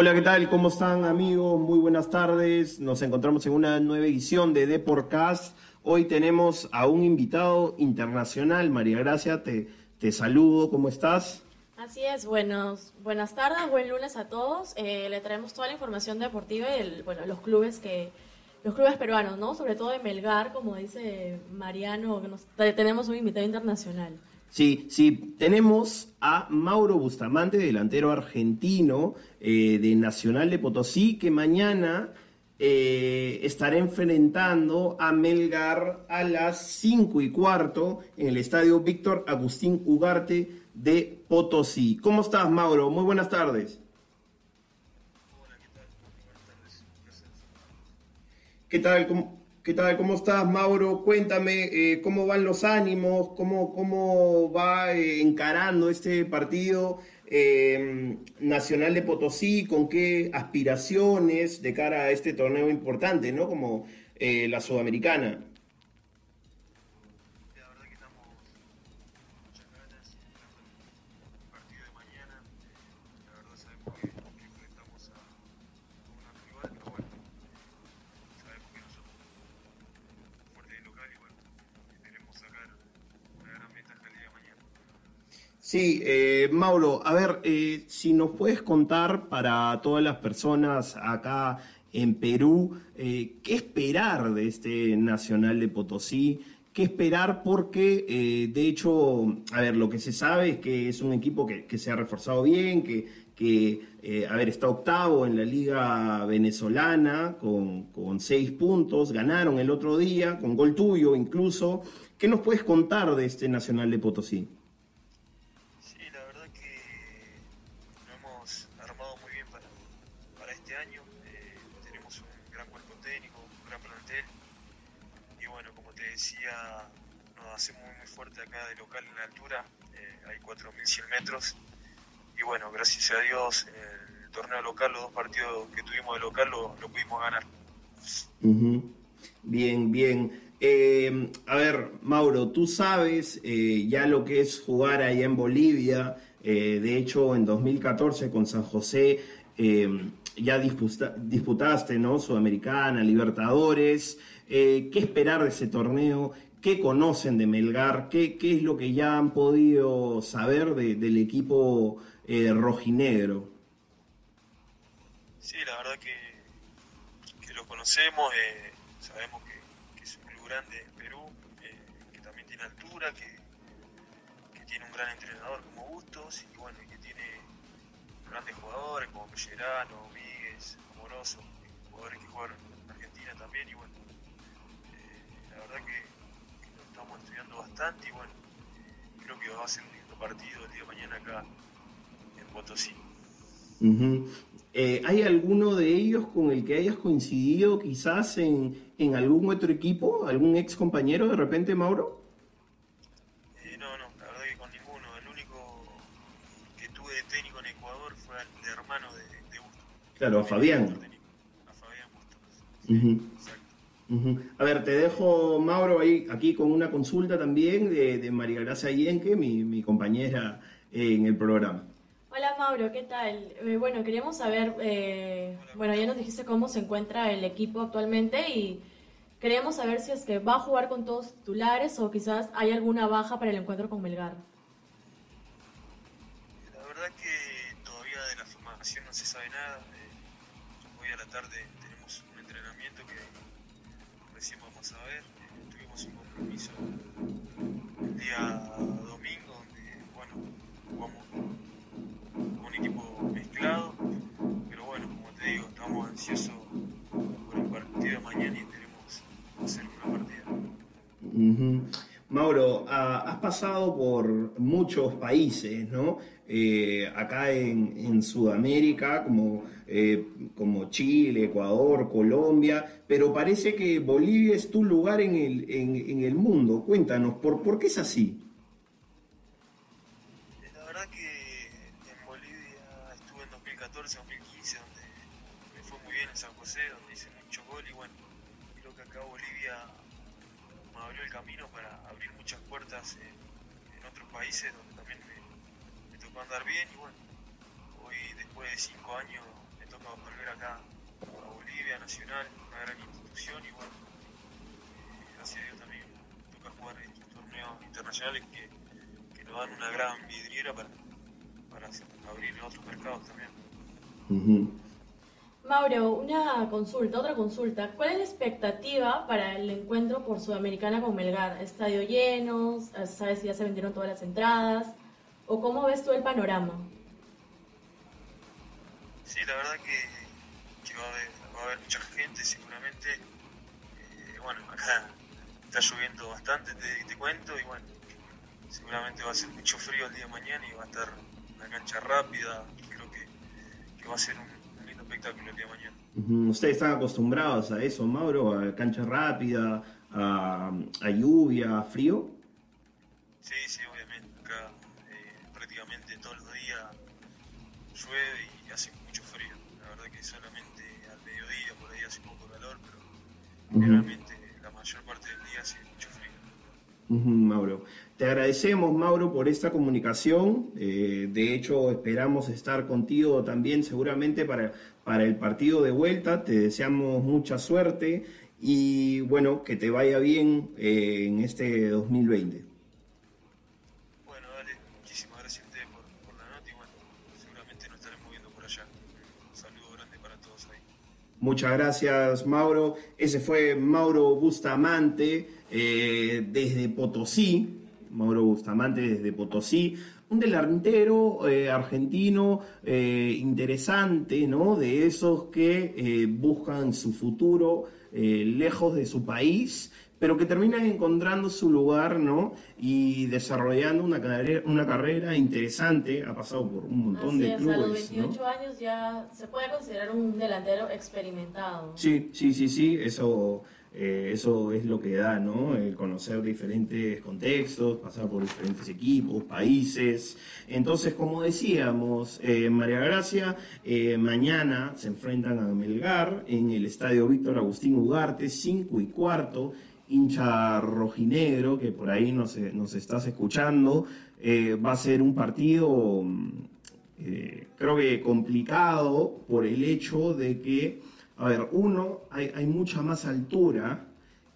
Hola, ¿qué tal? ¿Cómo están amigos? Muy buenas tardes. Nos encontramos en una nueva edición de Deporcast. Hoy tenemos a un invitado internacional. María Gracia, te, te saludo. ¿Cómo estás? Así es, buenos, buenas tardes, buen lunes a todos. Eh, le traemos toda la información deportiva y bueno, los clubes que los clubes peruanos, ¿no? Sobre todo de Melgar, como dice Mariano, que nos, tenemos un invitado internacional. Sí, sí, tenemos a Mauro Bustamante, delantero argentino eh, de Nacional de Potosí, que mañana eh, estará enfrentando a Melgar a las 5 y cuarto en el estadio Víctor Agustín Ugarte de Potosí. ¿Cómo estás, Mauro? Muy buenas tardes. Hola, ¿qué tal? Buenas tardes. ¿Qué tal? ¿Cómo, ¿Qué tal? ¿Cómo estás, Mauro? Cuéntame eh, cómo van los ánimos, cómo, cómo va eh, encarando este partido eh, Nacional de Potosí, con qué aspiraciones de cara a este torneo importante, ¿no? Como eh, la Sudamericana. Sí, eh, Mauro, a ver, eh, si nos puedes contar para todas las personas acá en Perú, eh, ¿qué esperar de este Nacional de Potosí? ¿Qué esperar? Porque, eh, de hecho, a ver, lo que se sabe es que es un equipo que, que se ha reforzado bien, que, que a ver, está octavo en la liga venezolana con, con seis puntos, ganaron el otro día, con gol tuyo incluso. ¿Qué nos puedes contar de este Nacional de Potosí? Hacemos muy fuerte acá de local en la altura. Eh, hay 4.100 metros. Y bueno, gracias a Dios, el torneo local, los dos partidos que tuvimos de local, lo, lo pudimos ganar. Ujú. Bien, bien. Eh, a ver, Mauro, tú sabes eh, ya lo que es jugar allá en Bolivia. Eh, de hecho, en 2014 con San José ya disputa- disputaste, ¿no? Sudamericana, Libertadores. Eh, ¿Qué esperar de ese torneo? ¿Qué conocen de Melgar? ¿Qué, qué es lo que ya han podido saber de- del equipo eh, rojinegro? Sí, la verdad que, que lo conocemos, eh, sabemos que, es un club grande en Perú, que también tiene altura, que, que tiene un gran entrenador como Bustos y bueno, grandes jugadores como Pellerano, Míguez, Amoroso, jugadores que jugaron en Argentina también y bueno, eh, la verdad que, lo estamos estudiando bastante y bueno, creo que va a ser un partido el día de mañana acá en Potosí. Eh, ¿Hay alguno de ellos con el que hayas coincidido quizás en, en algún otro equipo? ¿Algún ex compañero de repente, Mauro? Eh, no, no, la verdad que con ninguno. El único que tuve de técnico en Ecuador fue el hermano de, de Bustos. Claro, a Fabián. A Fabián. A ver, te dejo, Mauro, ahí, aquí con una consulta también de, de María Gracia Yenque, mi, mi compañera eh, en el programa. Hola Mauro, ¿qué tal? Eh, bueno, queríamos saber, eh, bueno, ya nos dijiste cómo se encuentra el equipo actualmente y queríamos saber si es que va a jugar con todos titulares o quizás hay alguna baja para el encuentro con Melgar. La verdad que todavía de la formación no se sabe nada. Eh, hoy a la tarde tenemos un entrenamiento que recién vamos a ver. Tuvimos un compromiso el día domingo donde, bueno, jugamos con un equipo mezclado. Pero bueno, como te digo, estamos ansiosos por el partido de mañana y queremos hacer una partida. Mauro, Mauro, has pasado por muchos países, ¿no? Eh, acá en, Sudamérica, como, eh, como Chile, Ecuador, Colombia, pero parece que Bolivia es tu lugar en el, en, el mundo. Cuéntanos, ¿por, ¿por qué es así? La verdad que en Bolivia estuve en 2014, 2015, donde me fue muy bien en San José, donde hice mucho gol y bueno, creo que acá Bolivia me abrió el camino para puertas en, otros países donde también me, tocó andar bien y bueno, hoy después de cinco años me toca volver acá a Bolivia, Nacional, una gran institución y bueno, eh, gracias a Dios también me toca jugar en estos torneos internacionales que, que nos dan una gran vidriera para, para abrir otros mercados también. Mauro, una consulta, otra consulta. ¿Cuál es la expectativa para el encuentro por Sudamericana con Melgar? ¿Estadio lleno? ¿Sabes si ya se vendieron todas las entradas? ¿O cómo ves tú el panorama? Sí, la verdad que, va, a haber, mucha gente seguramente. Eh, bueno, acá está lloviendo bastante, te, cuento, y bueno, seguramente va a ser mucho frío el día de mañana y va a estar una cancha rápida. Creo que, que va a ser un espectáculo el día de mañana. ¿Ustedes están acostumbrados a eso, Mauro? ¿A cancha rápida, a, lluvia, a frío? Sí, sí, obviamente. Acá eh, prácticamente todos los días llueve y hace mucho frío. La verdad que solamente al mediodía por ahí hace un poco calor, pero realmente la mayor parte del día hace mucho frío. Mauro. Te agradecemos, Mauro, por esta comunicación. Eh, de hecho, esperamos estar contigo también seguramente para, para el partido de vuelta. Te deseamos mucha suerte y bueno, que te vaya bien eh, en este 2020. Bueno, dale, muchísimas gracias a ustedes por, la nota y bueno, seguramente nos estaremos viendo por allá. Un saludo grande para todos ahí. Muchas gracias, Mauro. Ese fue Mauro Bustamante eh, desde Potosí. Mauro Bustamante desde Potosí, un delantero eh, argentino eh, interesante, ¿no? De esos que eh, buscan su futuro lejos de su país, pero que terminan encontrando su lugar, ¿no? Y desarrollando una carrera, una carrera interesante, ha pasado por un montón de clubes. A los 28 años ya se puede considerar un delantero experimentado. Sí, sí, sí, sí, eso eh, eso es lo que da, ¿no? El conocer diferentes contextos, pasar por diferentes equipos, países. Entonces, como decíamos, eh, María Gracia, eh, mañana se enfrentan a Melgar en el estadio Víctor Agustín Ugarte, 5 y cuarto, hincha rojinegro, que por ahí nos, nos estás escuchando. va a ser un partido, creo que complicado por el hecho de que a ver, uno, hay, mucha más altura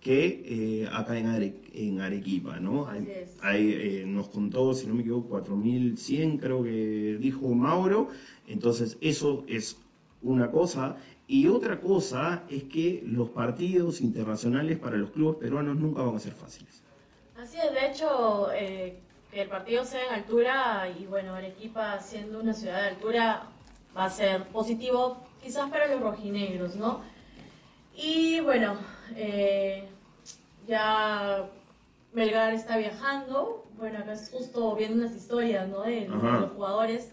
que eh, acá en, Arequipa, ¿no? Hay, eh, nos contó, si no me equivoco, 4.100 creo que dijo Mauro, entonces eso es una cosa. Y otra cosa es que los partidos internacionales para los clubes peruanos nunca van a ser fáciles. Así es, de hecho, eh, que el partido sea en altura y bueno, Arequipa siendo una ciudad de altura va a ser positivo quizás para los rojinegros, ¿no? Y bueno, eh, ya Melgar está viajando, bueno, acá es justo viendo unas historias, ¿no? De, los jugadores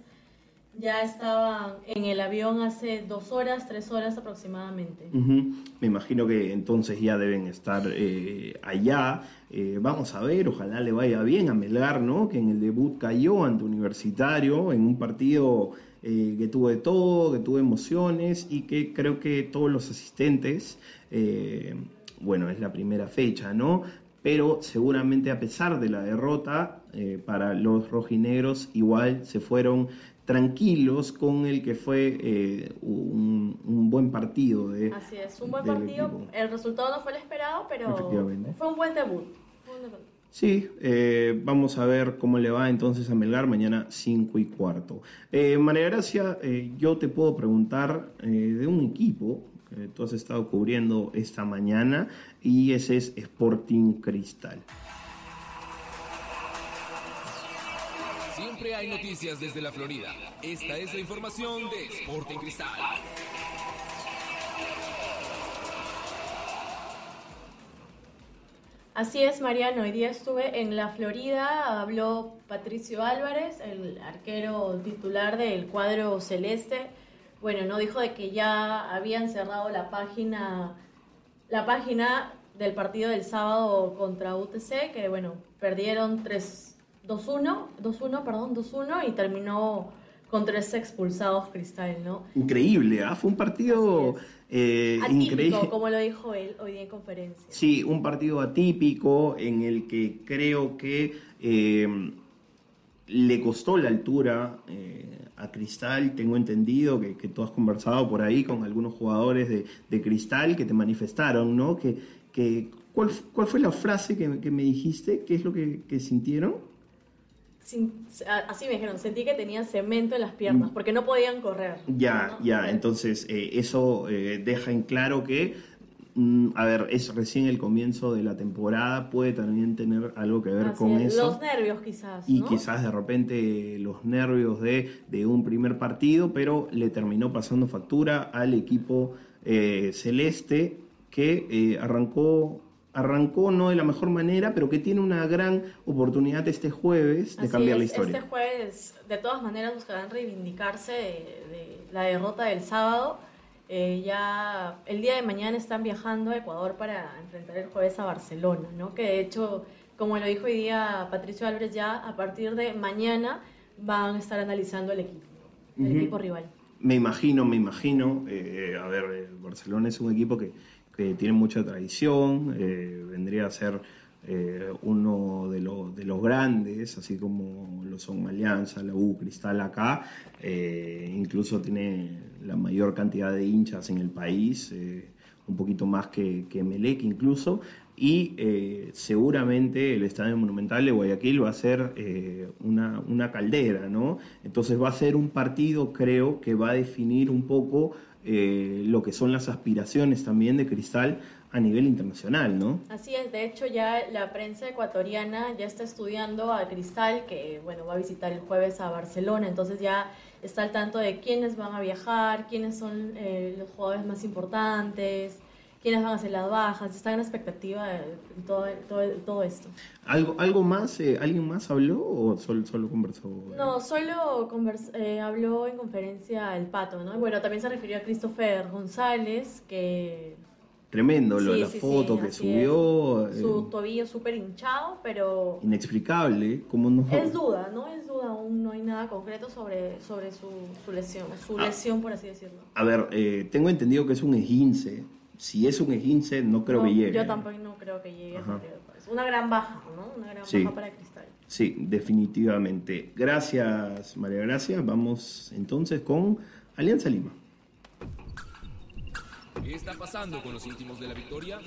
ya estaban en el avión hace dos horas, tres horas aproximadamente. Me imagino que entonces ya deben estar eh, allá. Eh, vamos a ver, ojalá le vaya bien a Melgar, ¿no? Que en el debut cayó ante Universitario en un partido eh, que tuvo de todo, que tuvo emociones y que creo que todos los asistentes, eh, bueno, es la primera fecha, ¿no? Pero seguramente a pesar de la derrota, eh, para los rojinegros igual se fueron tranquilos con el que fue un, buen partido. De, Así es, un buen partido. El resultado no fue el esperado, pero fue un buen debut. Sí, eh, vamos a ver cómo le va entonces a Melgar mañana 5 y cuarto. Eh, María Gracia, eh, yo te puedo preguntar de un equipo que tú has estado cubriendo esta mañana y ese es Sporting Cristal. Siempre hay noticias desde la Florida. Esta es la información de Sporting Cristal. Así es, Mariano. Hoy día estuve en la Florida, habló Patricio Álvarez, el arquero titular del cuadro celeste. Bueno, no dijo de que ya habían cerrado la página, la página del partido del sábado contra UTC, que bueno, perdieron 3 2-1, 2-1, perdón, 2-1 y terminó con tres expulsados Cristal, ¿no? Increíble, ¿ah? Fue un partido eh, atípico, como lo dijo él hoy día en conferencia. Sí, un partido atípico en el que creo que eh, le costó la altura eh, a Cristal. Tengo entendido que, tú has conversado por ahí con algunos jugadores de, Cristal que te manifestaron, ¿no? Que, que, ¿cuál, ¿Cuál fue la frase que, me dijiste? ¿Qué es lo que, que así me dijeron, sentí que tenían cemento en las piernas, mm. porque no podían correr. Ya, ya, entonces eh, eso eh, deja en claro que, mm, a ver, es recién el comienzo de la temporada, puede también tener algo que ver con eso. Los nervios quizás. Y quizás de repente los nervios de, de, un primer partido, pero le terminó pasando factura al equipo eh, celeste que arrancó arrancó no de la mejor manera, pero que tiene una gran oportunidad este jueves de cambiar la historia. Este jueves, de todas maneras, buscarán reivindicarse de, la derrota del sábado. Eh, ya el día de mañana están viajando a Ecuador para enfrentar el jueves a Barcelona, ¿no? Que de hecho, como lo dijo hoy día Patricio Álvarez, ya a partir de mañana van a estar analizando el equipo, el equipo rival. Me imagino, me imagino. Eh, a ver, Barcelona es un equipo que que tiene mucha tradición, eh, vendría a ser eh, uno de, de, los grandes, así como lo son Alianza, la U, Cristal acá, eh, incluso tiene la mayor cantidad de hinchas en el país, un poquito más que, que Melec incluso, y seguramente el Estadio Monumental de Guayaquil va a ser una, una, caldera, ¿no? Entonces va a ser un partido, creo, que va a definir un poco eh, lo que son las aspiraciones también de Cristal a nivel internacional, ¿no? Así es, de hecho ya la prensa ecuatoriana ya está estudiando a Cristal, que bueno, va a visitar el jueves a Barcelona, entonces ya está al tanto de quiénes van a viajar, quiénes son eh, los jugadores más importantes, quiénes van a ser las bajas, está en expectativa de todo, todo, esto. ¿Algo, algo más? Eh, ¿Alguien más habló o solo, solo conversó? No, solo eh, habló en conferencia el Pato, ¿no? Bueno, también se refirió a Christopher González, que... Tremendo, lo, la foto que subió. Su eh, tobillo súper hinchado, pero... Inexplicable, ¿cómo no? Es duda, ¿no? Es duda, aún no hay nada concreto sobre, sobre su, su lesión, su ah. lesión, por así decirlo. A ver, tengo entendido que es un esguince si es un esguince, no creo que llegue. Yo tampoco no creo que llegue. Es una gran baja, ¿no? Una gran baja para Cristal. Sí, definitivamente. Gracias, María Gracia. Vamos entonces con Alianza Lima. ¿Qué está pasando con los íntimos de la victoria?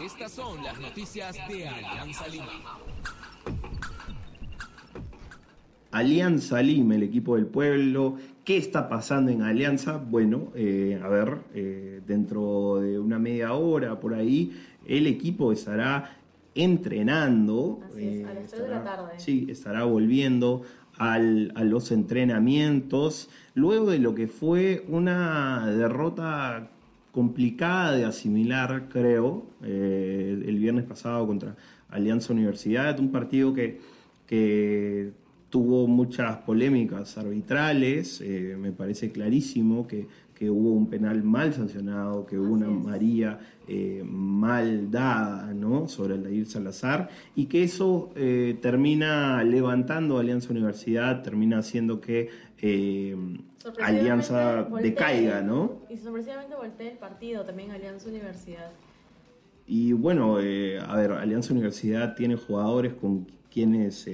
Estas son las noticias de Alianza Lima. Alianza Lima, el equipo del pueblo. ¿Qué está pasando en Alianza? Bueno, eh, a ver, eh, dentro de una media hora por ahí, el equipo estará entrenando. Así es, a las de la tarde. Sí, estará volviendo a los entrenamientos. Luego de lo que fue una derrota complicada de asimilar, creo, eh, el viernes pasado contra Alianza Universidad, un partido que, que tuvo muchas polémicas arbitrales, eh, me parece clarísimo que, hubo un penal mal sancionado, que hubo una María eh, mal dada ¿no? sobre Aldair Salazar, y que eso eh, termina levantando a Alianza Universidad, termina haciendo que Alianza decaiga, ¿no? Y sorpresivamente voltea el partido también Alianza Universidad. Y bueno, a ver, Alianza Universidad tiene jugadores con quienes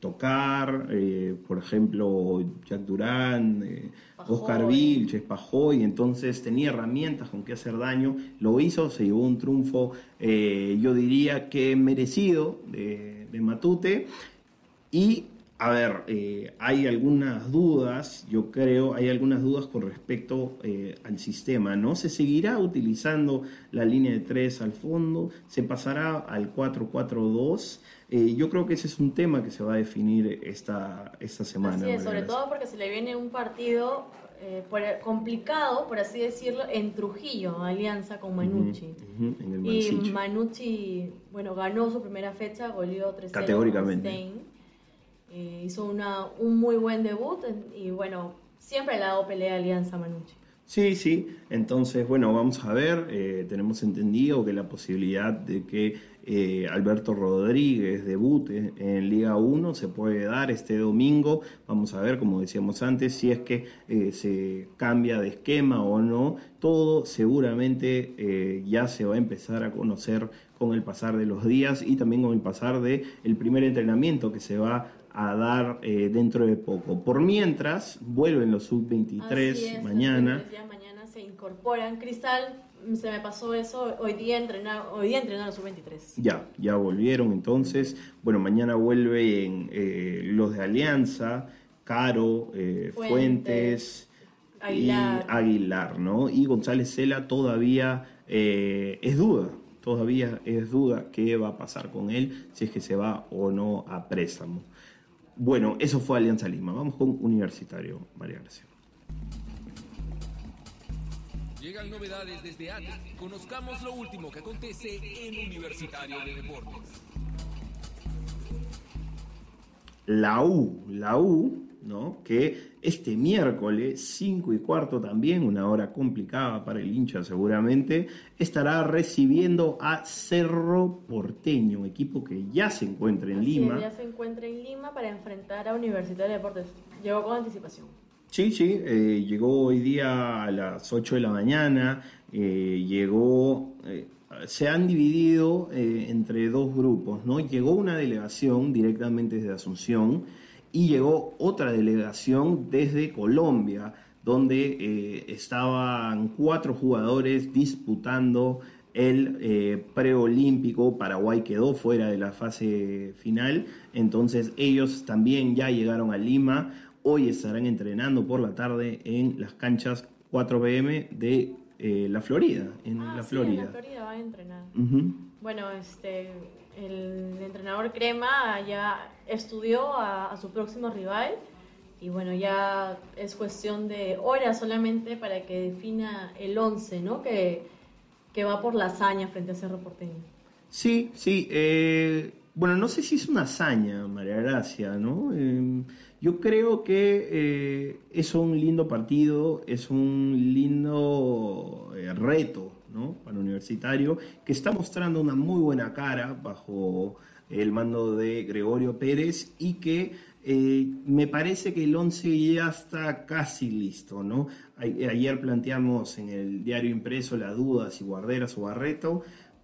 tocar, eh, por ejemplo, Jack Durán, eh, Oscar Vilches, Pajoy, entonces tenía herramientas con que hacer daño, lo hizo, se llevó un triunfo, eh, yo diría que merecido de, de Matute, y a ver, eh, hay algunas dudas, yo creo, hay algunas dudas con respecto eh, al sistema, ¿no? ¿Se seguirá utilizando la línea de 3 al fondo? ¿Se pasará al 4-4-2? Eh, yo creo que ese es un tema que se va a definir esta, esta semana. Sí, sobre todo porque se le viene un partido eh, por- complicado, por así decirlo, en Trujillo, alianza con Manucci. Y. Manucci, bueno, ganó su primera fecha, goleó 3-0 Categóricamente. Eh, hizo una, un muy buen debut y bueno, siempre le ha dado pelea a Alianza Manucci. Sí, sí. Entonces, bueno, vamos a ver. eh, tenemos entendido que la posibilidad de que eh, Alberto Rodríguez debute en Liga 1 se puede dar este domingo. Vamos a ver, como decíamos antes, si es que eh, se cambia de esquema o no. Todo seguramente eh, ya se va a empezar a conocer con el pasar de los días y también con el pasar del el primer entrenamiento que se va a dar eh, dentro de poco. Por mientras, vuelven los Así sub-23 es, mañana. Ya mañana se incorporan. Cristal, se me pasó eso, hoy día entrenaron, hoy día entrenaron su 23. Ya, ya volvieron entonces. Bueno, mañana vuelven eh, los de Alianza, Caro, eh, Fuentes, Fuentes, Aguilar. y Aguilar, ¿no? Y González Cela todavía eh, es duda, todavía es duda qué va a pasar con él, si es que se va o no a préstamo. Bueno, eso fue Alianza Lima. Vamos con Universitario, María Gracia. Llegan novedades desde ATI. Conozcamos lo último que acontece en Universitario de Deportes. La U, la U, ¿no? Que este miércoles, 5 y cuarto también, una hora complicada para el hincha seguramente, estará recibiendo a Cerro Porteño, equipo que ya se encuentra en Así Lima. es, ya se encuentra en Lima para enfrentar a Universitario de Deportes. Llegó con anticipación. Sí, sí, eh, llegó hoy día a las 8 de la mañana, eh, llegó, eh, se han dividido eh, entre dos grupos, ¿no? Llegó una delegación directamente desde Asunción y llegó otra delegación desde Colombia, donde eh, estaban cuatro jugadores disputando el eh, preolímpico. Paraguay quedó fuera de la fase final, entonces ellos también ya llegaron a Lima. Hoy estarán entrenando por la tarde en las canchas 4 pm de eh, la Florida, en Ah, la sí, Florida. en la Florida va a entrenar. Bueno, este, el entrenador Crema ya estudió a, a su próximo rival y bueno, ya es cuestión de horas solamente para que defina el 11, ¿no? Que, que va por la hazaña frente a Cerro Porteño. Sí, sí. eh, bueno, no sé si es una hazaña, María Gracia, ¿no? Eh, yo creo que eh, es un lindo partido, es un lindo reto, ¿no? Para un universitario, que está mostrando una muy buena cara bajo el mando de Gregorio Pérez y que eh, me parece que el 11 ya está casi listo, ¿no? Ayer planteamos en el diario impreso la duda si Guarderas o Barreto.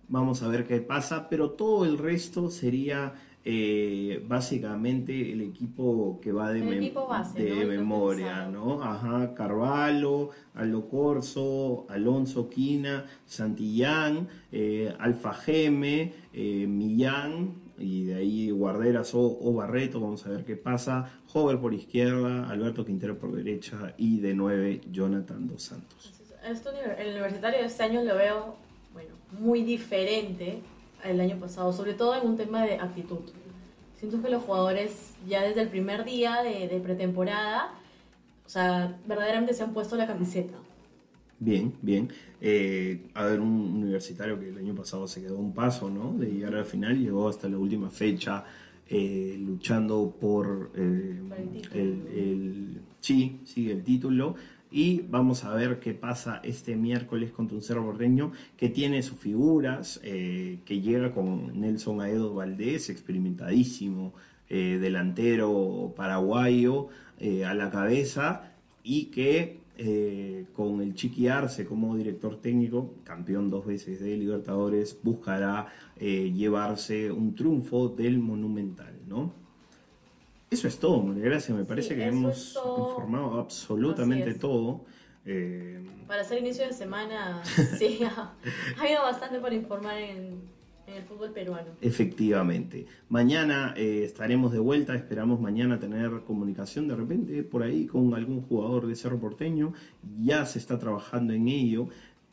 Vamos a ver qué pasa, pero todo el resto sería eh, básicamente el equipo que va de, El mem- equipo base, de memoria. ¿no? Ajá, Carvalho, Aldo Corso, Alonso Quina, Santillán, eh, Alfa Geme, eh, Millán, y de ahí Guarderas o, o Barreto, vamos a ver qué pasa. Hover por izquierda, Alberto Quintero por derecha y de nueve Jonathan Dos Santos. Esto, el universitario de este año lo veo, bueno, muy diferente al año pasado, sobre todo en un tema de actitud. Siento que los jugadores ya desde el primer día de, de pretemporada, o sea, verdaderamente se han puesto la camiseta. Bien, bien. Eh, a ver, un universitario que el año pasado se quedó un paso, ¿no? De llegar a la final, llegó hasta la última fecha eh, luchando por eh, Por el el, el- sí, sí, el título. Y vamos a ver qué pasa este miércoles contra un Cerro Porteño que tiene sus figuras, eh, que llega con Nelson Aedo Valdés, experimentadísimo, eh, delantero paraguayo eh, a la cabeza y que con el Chiqui Arce como director técnico, campeón dos veces de Libertadores, buscará llevarse un triunfo del Monumental, ¿no? Eso es todo, María Gracia. Me parece Sí, que hemos informado absolutamente todo. Eh, Para hacer inicio de semana, sí, ha, ha habido bastante por informar en, en el fútbol peruano. Efectivamente. Mañana eh, estaremos de vuelta, esperamos mañana tener comunicación de repente por ahí con algún jugador de Cerro Porteño. Ya se está trabajando en ello.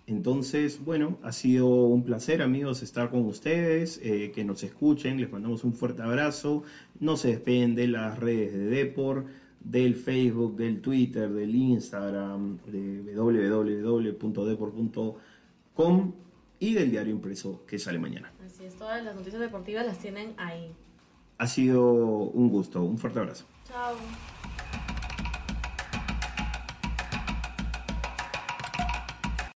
Entonces, bueno, ha sido un placer amigos estar con ustedes, eh, que nos escuchen, les mandamos un fuerte abrazo, no se despeguen de las redes de Depor, del Facebook, del Twitter, del Instagram, de www.deport.com y del diario impreso que sale mañana. Así es, todas las noticias deportivas las tienen ahí. Ha sido un gusto, un fuerte abrazo. Chao.